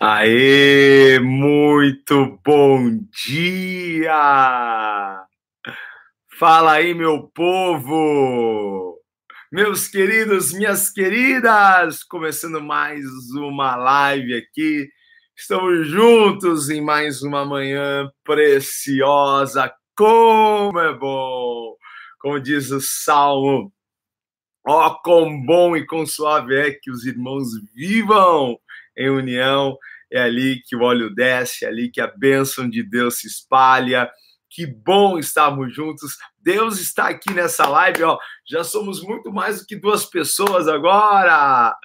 Aê, muito bom dia! Fala aí, meu povo! Meus queridos, minhas queridas, começando mais uma live aqui. Estamos juntos em mais uma manhã preciosa. Como é bom! Como diz o Salmo, ó, oh, quão bom e quão suave é que os irmãos vivam em união. É ali que o óleo desce, é ali que a bênção de Deus se espalha. Que bom estarmos juntos. Deus está aqui nessa live, ó. Já somos muito mais do que duas pessoas agora.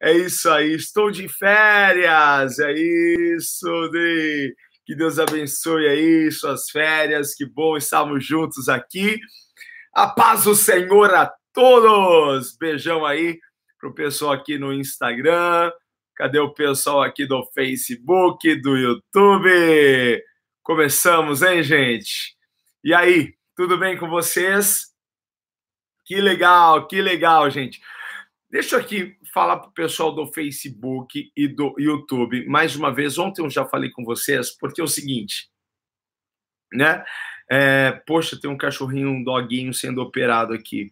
É isso aí. Estou de férias. É isso, Dri. Que Deus abençoe aí suas férias. Que bom estarmos juntos aqui. A paz do Senhor a todos. Beijão aí pro pessoal aqui no Instagram, Cadê o pessoal aqui do Facebook, do YouTube? Começamos, hein, gente? E aí, tudo bem com vocês? Que legal, que legal, gente. Deixa eu aqui falar para o pessoal do Facebook e do YouTube. Mais uma vez, ontem eu já falei com vocês, porque é o seguinte, né? É, poxa, tem um cachorrinho, um doguinho sendo operado aqui,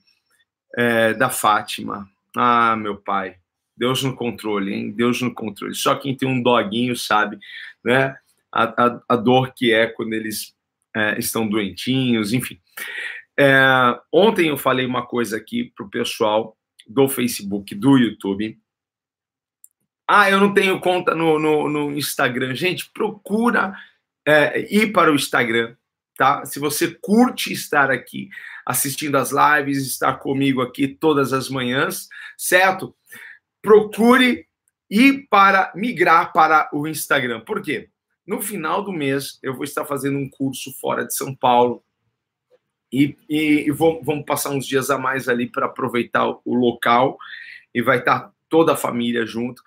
é, da Fátima. Ah, meu pai. Deus no controle, hein? Deus no controle. Só quem tem um doguinho sabe, né? A, a, a dor que é quando eles é, estão doentinhos, enfim. É, ontem eu falei uma coisa aqui pro pessoal do Facebook, do YouTube. Ah, eu não tenho conta no, no, no Instagram. Gente, procura é, ir para o Instagram, tá? Se você curte estar aqui assistindo as lives, estar comigo aqui todas as manhãs, certo? Procure ir para migrar para o Instagram. Por quê? No final do mês, eu vou estar fazendo um curso fora de São Paulo e, e, e vou, vamos passar uns dias a mais ali para aproveitar o local e vai estar toda a família junto.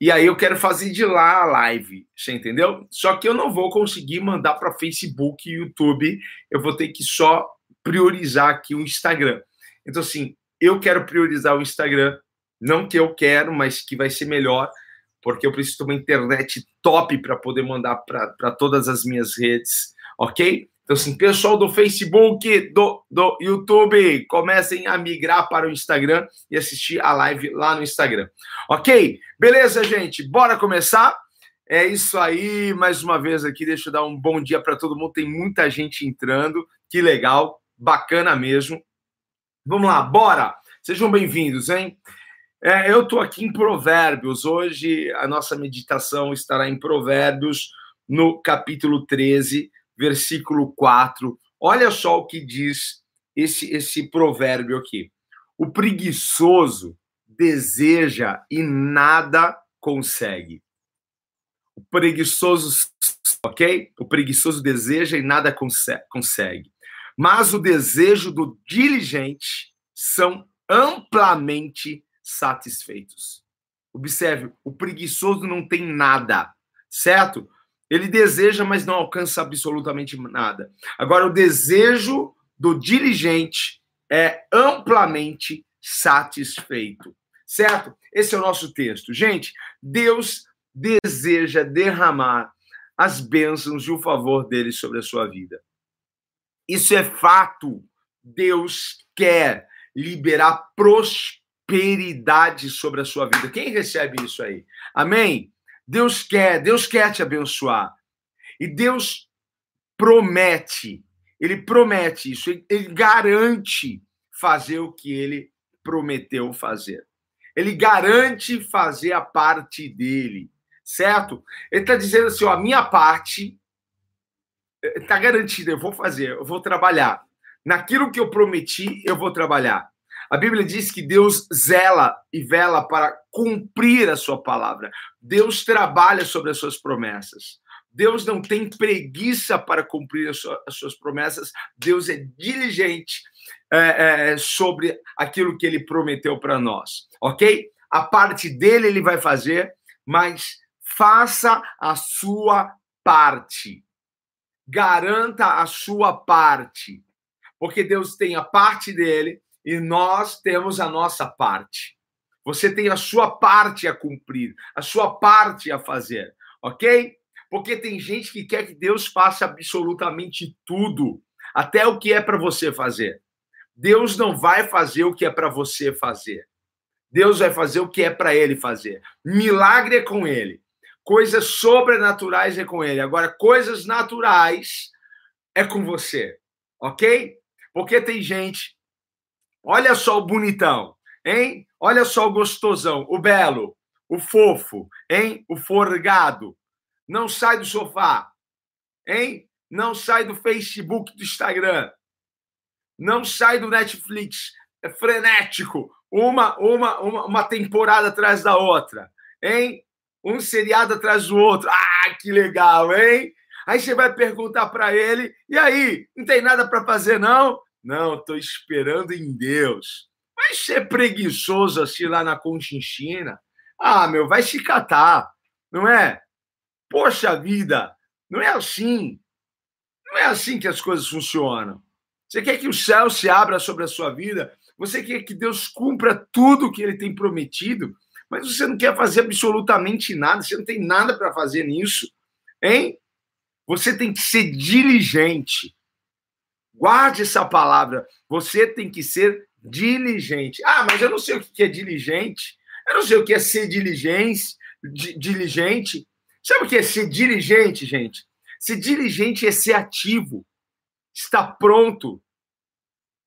E aí eu quero fazer de lá a live, você entendeu? Só que eu não vou conseguir mandar para Facebook e YouTube, eu vou ter que só priorizar aqui o Instagram. Então, assim, eu quero priorizar o Instagram não que eu quero, mas que vai ser melhor, porque eu preciso de uma internet top para poder mandar para todas as minhas redes, ok? Então, assim, pessoal do Facebook, do, do YouTube, comecem a migrar para o Instagram e assistir a live lá no Instagram. Ok? Beleza, gente? Bora começar? É isso aí, mais uma vez aqui, deixa eu dar um bom dia para todo mundo. Tem muita gente entrando, que legal, bacana mesmo. Vamos lá, bora! Sejam bem-vindos, hein? É, eu estou aqui em Provérbios. Hoje a nossa meditação estará em Provérbios, no capítulo 13, versículo 4. Olha só o que diz esse, esse provérbio aqui. O preguiçoso deseja e nada consegue. O preguiçoso, ok? O preguiçoso deseja e nada consegue. Mas o desejo do diligente são amplamente satisfeitos. Observe, o preguiçoso não tem nada, certo? Ele deseja, mas não alcança absolutamente nada. Agora, o desejo do diligente é amplamente satisfeito, certo? Esse é o nosso texto. Gente, Deus deseja derramar as bênçãos e o favor dele sobre a sua vida. Isso é fato. Deus quer liberar prosperidade prosperidade sobre a sua vida. Quem recebe isso aí? Amém? Deus quer, Deus quer te abençoar. E Deus promete, ele promete isso, ele garante fazer o que ele prometeu fazer. Ele garante fazer a parte dele, certo? Ele está dizendo assim: ó, a minha parte está garantida, eu vou fazer, eu vou trabalhar. Naquilo que eu prometi, eu vou trabalhar. A Bíblia diz que Deus zela e vela para cumprir a sua palavra. Deus trabalha sobre as suas promessas. Deus não tem preguiça para cumprir as suas promessas. Deus é diligente é, é, sobre aquilo que ele prometeu para nós, ok? A parte dele ele vai fazer, mas faça a sua parte. Garanta a sua parte. Porque Deus tem a parte dele e nós temos a nossa parte. Você tem a sua parte a cumprir, a sua parte a fazer, ok? Porque tem gente que quer que Deus faça absolutamente tudo, até o que é para você fazer. Deus não vai fazer o que é para você fazer. Deus vai fazer o que é para ele fazer. Milagre é com ele. Coisas sobrenaturais é com ele. Agora, coisas naturais é com você. Ok? Porque tem gente. Olha só o bonitão, hein? Olha só o gostosão, o belo, o fofo, hein? O forgado. Não sai do sofá, hein? Não sai do Facebook, do Instagram. Não sai do Netflix. É frenético uma, uma, uma, uma temporada atrás da outra, hein? Um seriado atrás do outro. Ah, que legal, hein? Aí você vai perguntar para ele: e aí, não tem nada para fazer, não? Não, estou esperando em Deus. Vai ser preguiçoso assim lá na Conchinchina? Ah, meu, vai se catar, não é? Poxa vida, não é assim. Não é assim que as coisas funcionam. Você quer que o céu se abra sobre a sua vida? Você quer que Deus cumpra tudo o que ele tem prometido, mas você não quer fazer absolutamente nada, você não tem nada para fazer nisso, hein? Você tem que ser diligente. Guarde essa palavra. Você tem que ser diligente. Ah, mas eu não sei o que é diligente. Eu não sei o que é ser diligente. Diligente. Sabe o que é ser diligente, gente? Ser diligente é ser ativo, estar pronto,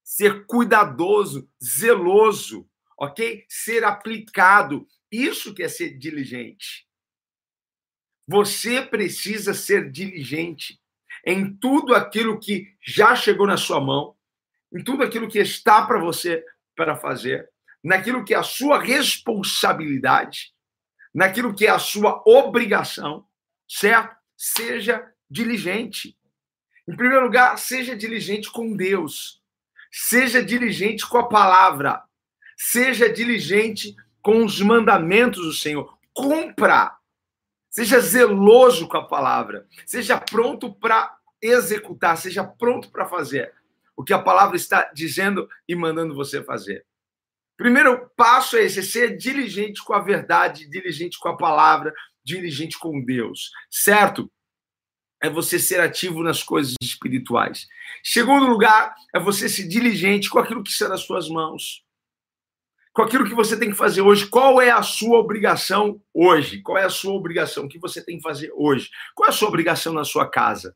ser cuidadoso, zeloso, ok? Ser aplicado. Isso que é ser diligente. Você precisa ser diligente em tudo aquilo que já chegou na sua mão, em tudo aquilo que está para você para fazer, naquilo que é a sua responsabilidade, naquilo que é a sua obrigação, certo? Seja diligente. Em primeiro lugar, seja diligente com Deus. Seja diligente com a palavra. Seja diligente com os mandamentos do Senhor. Cumpra. Seja zeloso com a palavra. Seja pronto para executar. Seja pronto para fazer o que a palavra está dizendo e mandando você fazer. Primeiro passo é esse: ser diligente com a verdade, diligente com a palavra, diligente com Deus, certo? é você ser ativo nas coisas espirituais. Segundo lugar, é você ser diligente com aquilo que está nas suas mãos. Com aquilo que você tem que fazer hoje. Qual é a sua obrigação hoje? Qual é a sua obrigação? O que você tem que fazer hoje? Qual é a sua obrigação na sua casa?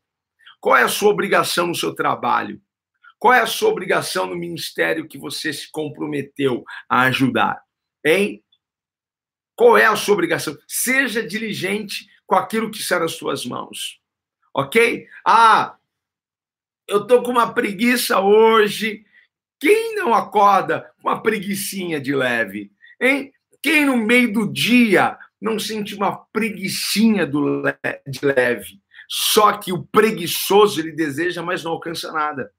Qual é a sua obrigação no seu trabalho? Qual é a sua obrigação no ministério que você se comprometeu a ajudar? Hein? Qual é a sua obrigação? Seja diligente com aquilo que está nas suas mãos ok? Ah, eu tô com uma preguiça hoje. Quem não acorda com uma preguiçinha de leve, hein? Quem no meio do dia não sente uma preguiçinha do le de leve? Só que o preguiçoso ele deseja, mas não alcança nada.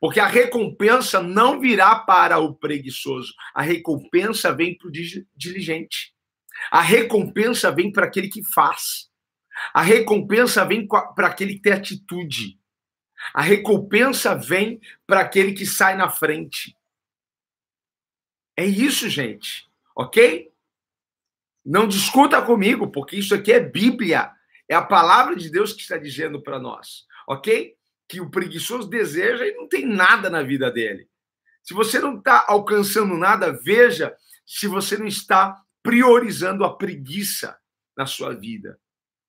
Porque a recompensa não virá para o preguiçoso, a recompensa vem para o diligente. A recompensa vem para aquele que faz. A recompensa vem para aquele que tem atitude. A recompensa vem para aquele que sai na frente. É isso, gente. Ok? Não discuta comigo, porque isso aqui é Bíblia. É a palavra de Deus que está dizendo para nós. Ok? Que o preguiçoso deseja e não tem nada na vida dele. Se você não está alcançando nada, veja se você não está priorizando a preguiça na sua vida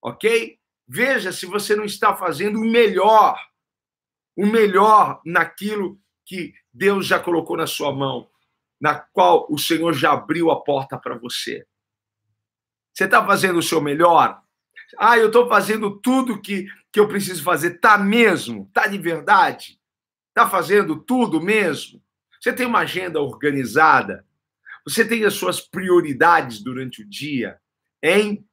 ok? Veja se você não está fazendo o melhor, o melhor naquilo que Deus já colocou na sua mão, na qual o Senhor já abriu a porta para você. Você está fazendo o seu melhor? Ah, eu estou fazendo tudo que, que eu preciso fazer. Tá mesmo? Tá de verdade? Tá fazendo tudo mesmo? Você tem uma agenda organizada? Você tem as suas prioridades durante o dia? Hein?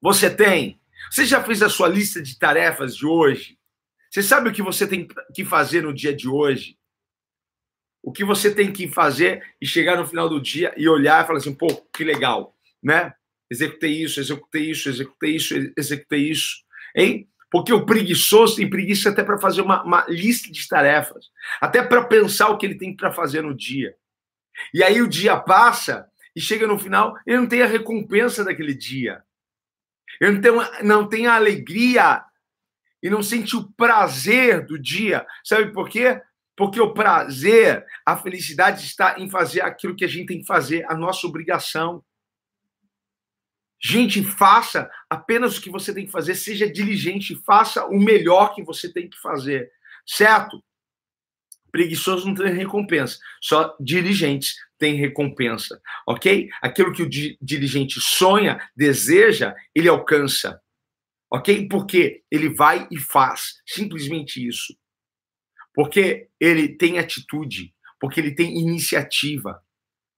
Você tem? Você já fez a sua lista de tarefas de hoje? Você sabe o que você tem que fazer no dia de hoje? O que você tem que fazer e chegar no final do dia e olhar e falar assim, pô, que legal, né? Executei isso, executei isso, executei isso, executei isso, hein? Porque o preguiçoso tem preguiça até para fazer uma, uma, lista de tarefas, até para pensar o que ele tem para fazer no dia. E aí o dia passa e chega no final, ele não tem a recompensa daquele dia. Ele não tem, não tem a alegria e não sente o prazer do dia. Sabe por quê? Porque o prazer, a felicidade está em fazer aquilo que a gente tem que fazer, a nossa obrigação. Gente, faça apenas o que você tem que fazer, seja diligente, faça o melhor que você tem que fazer, certo? Preguiçoso não tem recompensa, só diligentes têm recompensa, ok? Aquilo que o diligente sonha, deseja, ele alcança, ok? Porque ele vai e faz, simplesmente isso. Porque ele tem atitude, porque ele tem iniciativa,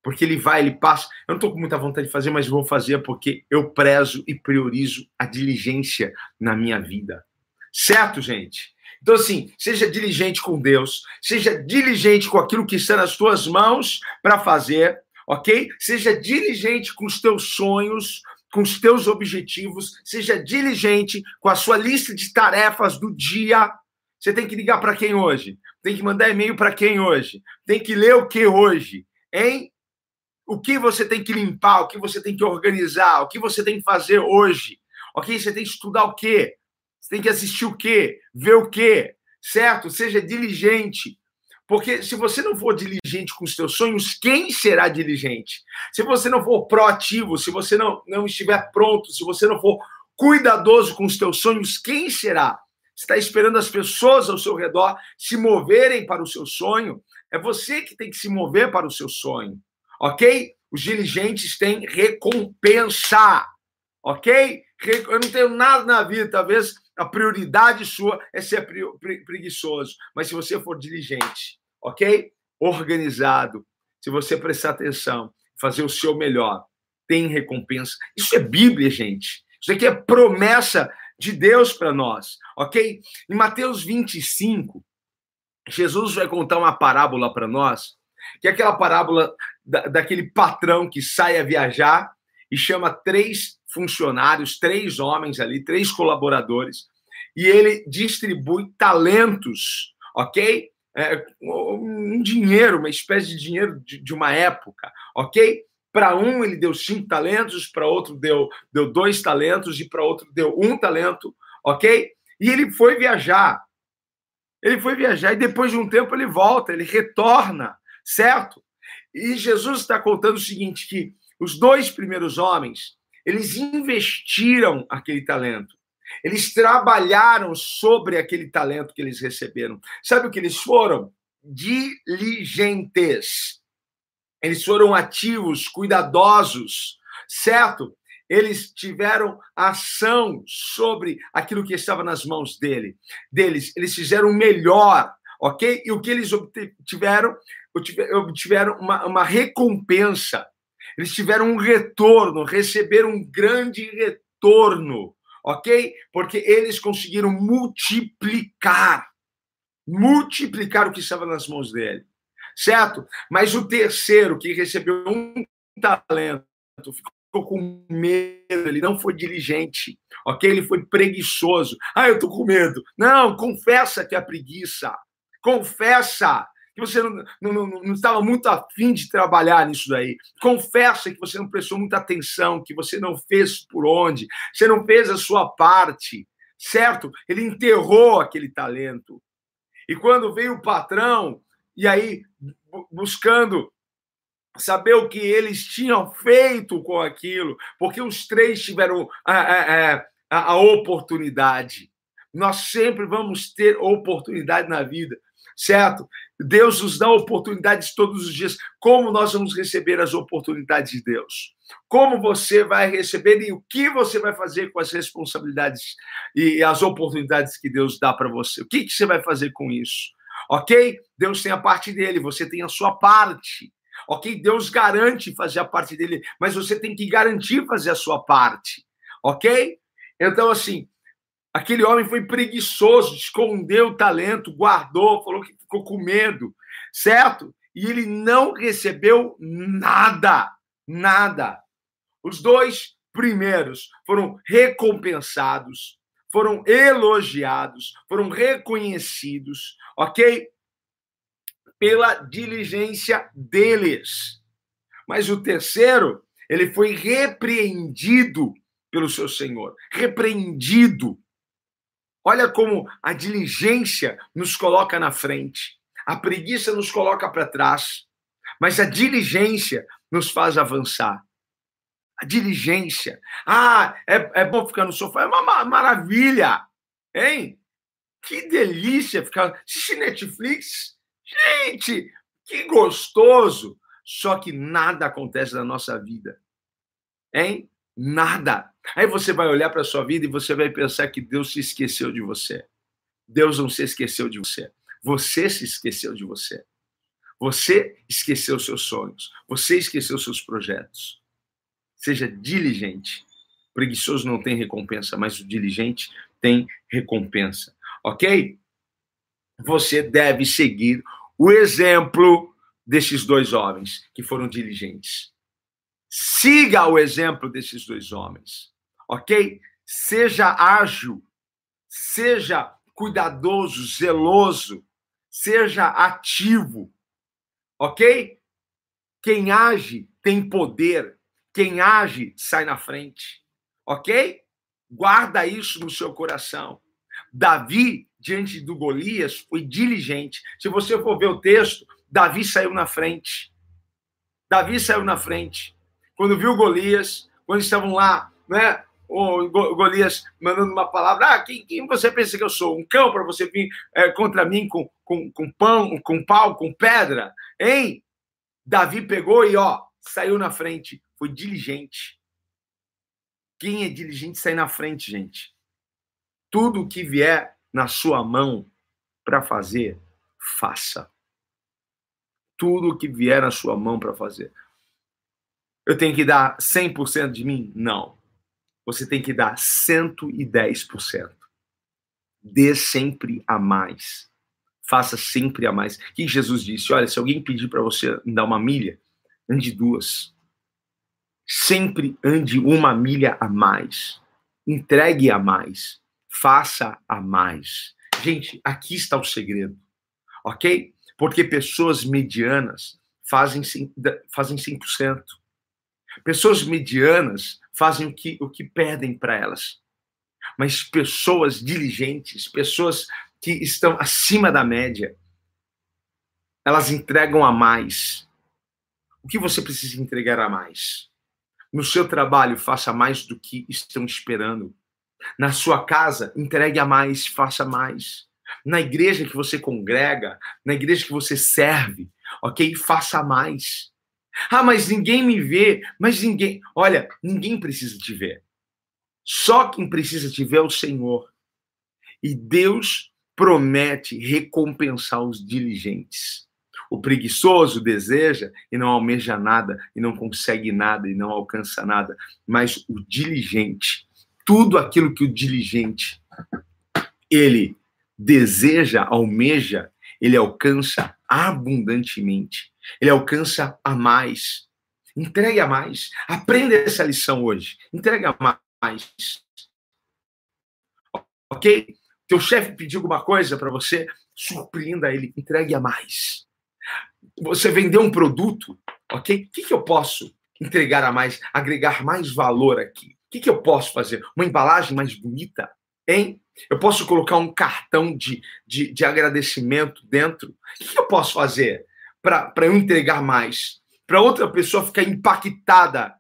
porque ele vai, ele passa. Eu não estou com muita vontade de fazer, mas vou fazer porque eu prezo e priorizo a diligência na minha vida. Certo, gente? Então, assim, seja diligente com Deus, seja diligente com aquilo que está nas tuas mãos para fazer, ok? Seja diligente com os teus sonhos, com os teus objetivos, seja diligente com a sua lista de tarefas do dia. Você tem que ligar para quem hoje? Tem que mandar e-mail para quem hoje? Tem que ler o que hoje? Hein? o que você tem que limpar, o que você tem que organizar, o que você tem que fazer hoje. Ok? Você tem que estudar o quê? Você tem que assistir o quê? Ver o quê? Certo? Seja diligente. Porque se você não for diligente com os seus sonhos, quem será diligente? Se você não for proativo, se você não, não estiver pronto, se você não for cuidadoso com os seus sonhos, quem será? Está esperando as pessoas ao seu redor se moverem para o seu sonho? É você que tem que se mover para o seu sonho ok? Os diligentes têm recompensa, ok? Eu não tenho nada na vida, talvez a prioridade sua é ser preguiçoso, mas se você for diligente, ok? Organizado, se você prestar atenção, fazer o seu melhor, tem recompensa. Isso é Bíblia, gente. Isso aqui é promessa de Deus para nós, ok? Em Mateus 25, Jesus vai contar uma parábola para nós, que é aquela parábola da, daquele patrão que sai a viajar e chama três funcionários, três homens ali, três colaboradores, e ele distribui talentos, ok? É, um dinheiro, uma espécie de dinheiro de, de uma época, ok? Para um ele deu cinco talentos, para outro deu, deu dois talentos e para outro deu um talento, ok? E ele foi viajar. Ele foi viajar e depois de um tempo ele volta, ele retorna, certo? E Jesus está contando o seguinte: que os dois primeiros homens, eles investiram aquele talento. Eles trabalharam sobre aquele talento que eles receberam. Sabe o que eles foram? Diligentes. Eles foram ativos, cuidadosos, certo? Eles tiveram ação sobre aquilo que estava nas mãos dele, deles. Eles fizeram melhor, ok? E o que eles obtiveram obtiveram uma, uma recompensa, eles tiveram um retorno, receberam um grande retorno, ok? Porque eles conseguiram multiplicar, multiplicar o que estava nas mãos dele, certo? Mas o terceiro, que recebeu um talento, ficou com medo, ele não foi diligente, ok? Ele foi preguiçoso. Ah, eu tô com medo. Não, confessa que é preguiça. Confessa que você não, não, não, não estava muito afim de trabalhar nisso daí. Confessa que você não prestou muita atenção, que você não fez por onde, você não fez a sua parte, certo? Ele enterrou aquele talento. E quando veio o patrão, e aí buscando saber o que eles tinham feito com aquilo, porque os três tiveram a, a, a, a oportunidade. Nós sempre vamos ter oportunidade na vida certo? Deus nos dá oportunidades todos os dias. Como nós vamos receber as oportunidades de Deus? Como você vai receber e o que você vai fazer com as responsabilidades e as oportunidades que Deus dá para você? O que, que você vai fazer com isso? Ok? Deus tem a parte dele, você tem a sua parte. Ok? Deus garante fazer a parte dele, mas você tem que garantir fazer a sua parte. Ok? Então, assim, Aquele homem foi preguiçoso, escondeu o talento, guardou, falou que ficou com medo, certo? E ele não recebeu nada, nada. Os dois primeiros foram recompensados, foram elogiados, foram reconhecidos, ok? Pela diligência deles. Mas o terceiro, ele foi repreendido pelo seu Senhor. Repreendido. Olha como a diligência nos coloca na frente. A preguiça nos coloca para trás. Mas a diligência nos faz avançar. A diligência. Ah, é, é bom ficar no sofá. É uma maravilha. Hein? Que delícia ficar. Assistir Netflix. Gente, que gostoso. Só que nada acontece na nossa vida. Hein? Nada. Aí você vai olhar para a sua vida e você vai pensar que Deus se esqueceu de você. Deus não se esqueceu de você. Você se esqueceu de você. Você esqueceu seus sonhos. Você esqueceu seus projetos. Seja diligente. Preguiçoso não tem recompensa, mas o diligente tem recompensa. Ok? Você deve seguir o exemplo desses dois homens que foram diligentes. Siga o exemplo desses dois homens, ok? Seja ágil, seja cuidadoso, zeloso, seja ativo, ok? Quem age tem poder, quem age sai na frente, ok? Guarda isso no seu coração. Davi, diante do Golias, foi diligente. Se você for ver o texto, Davi saiu na frente. Davi saiu na frente. Quando viu Golias, quando estavam lá, né? O Golias mandando uma palavra, ah, quem, quem você pensa que eu sou? Um cão para você vir é, contra mim com, com, com pão, com pau, com pedra? Hein? Davi pegou e, ó, saiu na frente. Foi diligente. Quem é diligente sai na frente, gente. Tudo que vier na sua mão para fazer, faça. Tudo que vier na sua mão para fazer. Eu tenho que dar 100% de mim? Não. Você tem que dar 110%. Dê sempre a mais. Faça sempre a mais. Que Jesus disse? Olha, se alguém pedir para você dar uma milha, ande duas. Sempre ande uma milha a mais. Entregue a mais faça a mais. Gente, aqui está o segredo, ok? Porque pessoas medianas fazem, fazem 100%. Pessoas medianas fazem o que, o que pedem para elas. Mas pessoas diligentes, pessoas que estão acima da média, elas entregam a mais. O que você precisa entregar a mais? No seu trabalho, faça mais do que estão esperando. Na sua casa, entregue a mais, faça mais. Na igreja que você congrega, na igreja que você serve, ok? Faça mais. Ah, mas ninguém me vê, mas ninguém. Olha, ninguém precisa te ver. Só quem precisa te ver é o Senhor. E Deus promete recompensar os diligentes. O preguiçoso deseja e não almeja nada, e não consegue nada, e não alcança nada. Mas o diligente, tudo aquilo que o diligente ele deseja, almeja, ele alcança abundantemente. Ele alcança a mais. Entregue a mais. Aprenda essa lição hoje. Entregue a mais. Ok? Teu chefe pediu alguma coisa para você, surpreenda ele. Entregue a mais. Você vendeu um produto, ok? O que, que eu posso entregar a mais, agregar mais valor aqui? O que, que eu posso fazer? Uma embalagem mais bonita? Hein? Eu posso colocar um cartão de, de, de agradecimento dentro? O que, que eu posso fazer para eu entregar mais? Para outra pessoa ficar impactada,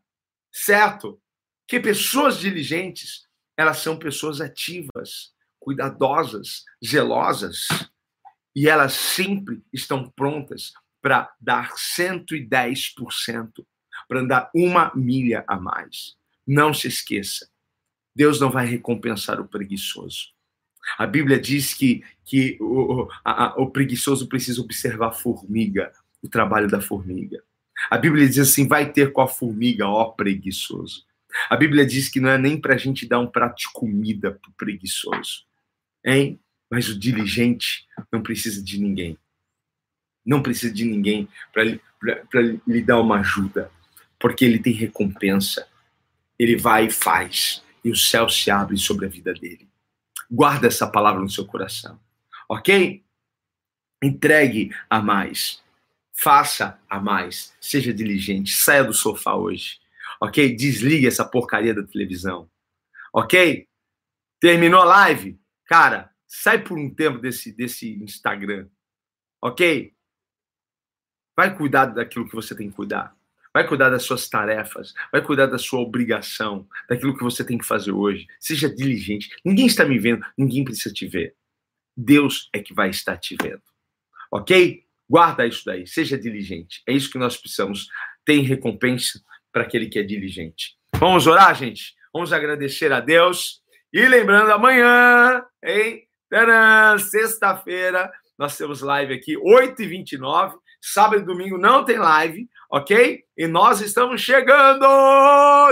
certo? Que pessoas diligentes, elas são pessoas ativas, cuidadosas, zelosas, e elas sempre estão prontas para dar 110%, para andar uma milha a mais. Não se esqueça, Deus não vai recompensar o preguiçoso. A Bíblia diz que, que o, a, o preguiçoso precisa observar a formiga, o trabalho da formiga. A Bíblia diz assim: vai ter com a formiga, ó preguiçoso. A Bíblia diz que não é nem para a gente dar um prato de comida para o preguiçoso, hein? Mas o diligente não precisa de ninguém. Não precisa de ninguém para lhe dar uma ajuda, porque ele tem recompensa ele vai e faz, e o céu se abre sobre a vida dele. Guarda essa palavra no seu coração, ok? Entregue a mais, Faça a mais. Seja diligente. Saia do sofá hoje. Ok? Desligue essa porcaria da televisão. Ok? Terminou a live? Cara, sai por um tempo desse, desse Instagram. Ok? Vai cuidar daquilo que você tem que cuidar. Vai cuidar das suas tarefas, vai cuidar da sua obrigação, daquilo que você tem que fazer hoje. Seja diligente. Ninguém está me vendo, ninguém precisa te ver. Deus é que vai estar te vendo. Ok? Guarda isso daí, seja diligente. É isso que nós precisamos. Tem recompensa para aquele que é diligente. Vamos orar, gente? Vamos agradecer a Deus. E lembrando, amanhã, hein? Sexta-feira, nós temos live aqui, 8h29. Sábado e domingo não tem live, ok? E nós estamos chegando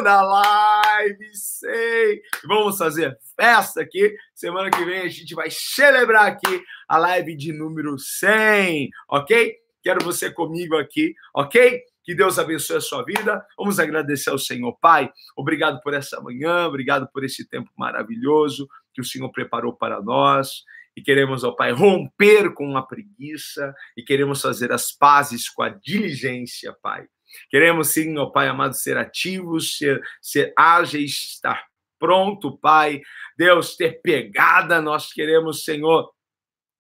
na live 100. Vamos fazer festa aqui. Semana que vem a gente vai celebrar aqui a live de número 100, ok? Quero você comigo aqui, ok? Que Deus abençoe a sua vida. Vamos agradecer ao Senhor, Pai. Obrigado por essa manhã, obrigado por esse tempo maravilhoso que o Senhor preparou para nós e queremos, ó Pai, romper com a preguiça e queremos fazer as pazes com a diligência, Pai. Queremos sim, ó Pai amado, ser ativos, ser, ser ágeis, estar pronto, Pai. Deus, ter pegada, nós queremos, Senhor,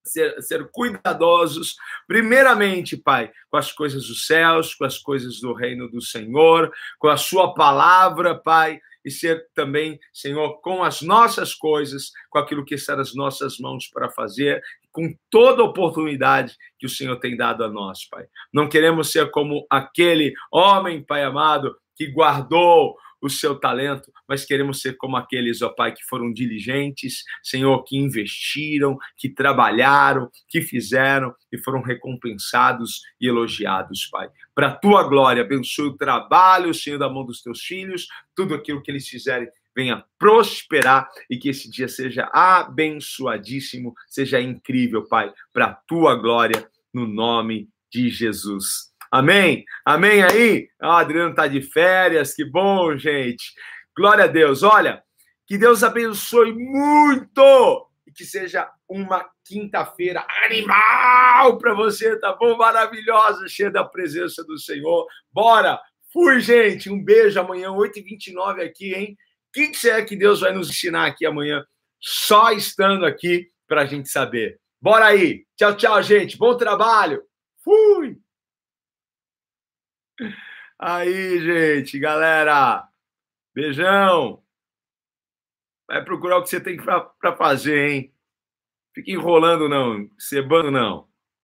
ser, ser cuidadosos, primeiramente, Pai, com as coisas dos céus, com as coisas do reino do Senhor, com a Sua palavra, Pai e ser também, Senhor, com as nossas coisas, com aquilo que está nas nossas mãos para fazer, com toda oportunidade que o Senhor tem dado a nós, Pai. Não queremos ser como aquele homem, Pai amado, que guardou o seu talento, mas queremos ser como aqueles, ó Pai, que foram diligentes, Senhor, que investiram, que trabalharam, que fizeram e foram recompensados e elogiados, Pai. Para a tua glória, abençoe o trabalho, Senhor, da mão dos teus filhos, tudo aquilo que eles fizerem venha prosperar e que esse dia seja abençoadíssimo, seja incrível, Pai, para a tua glória, no nome de Jesus. Amém? Amém aí? O Adriano está de férias, que bom, gente. Glória a Deus. Olha, que Deus abençoe muito e que seja uma quinta-feira animal para você, tá bom? Maravilhosa, cheia da presença do Senhor. Bora! Fui, gente. Um beijo amanhã, 8h29 aqui, hein? O que, que é que Deus vai nos ensinar aqui amanhã? Só estando aqui para a gente saber. Bora aí. Tchau, tchau, gente. Bom trabalho. Fui! Aí, gente, galera. Beijão. Vai procurar o que você tem para fazer, hein? Fica enrolando, não. Cebando, não.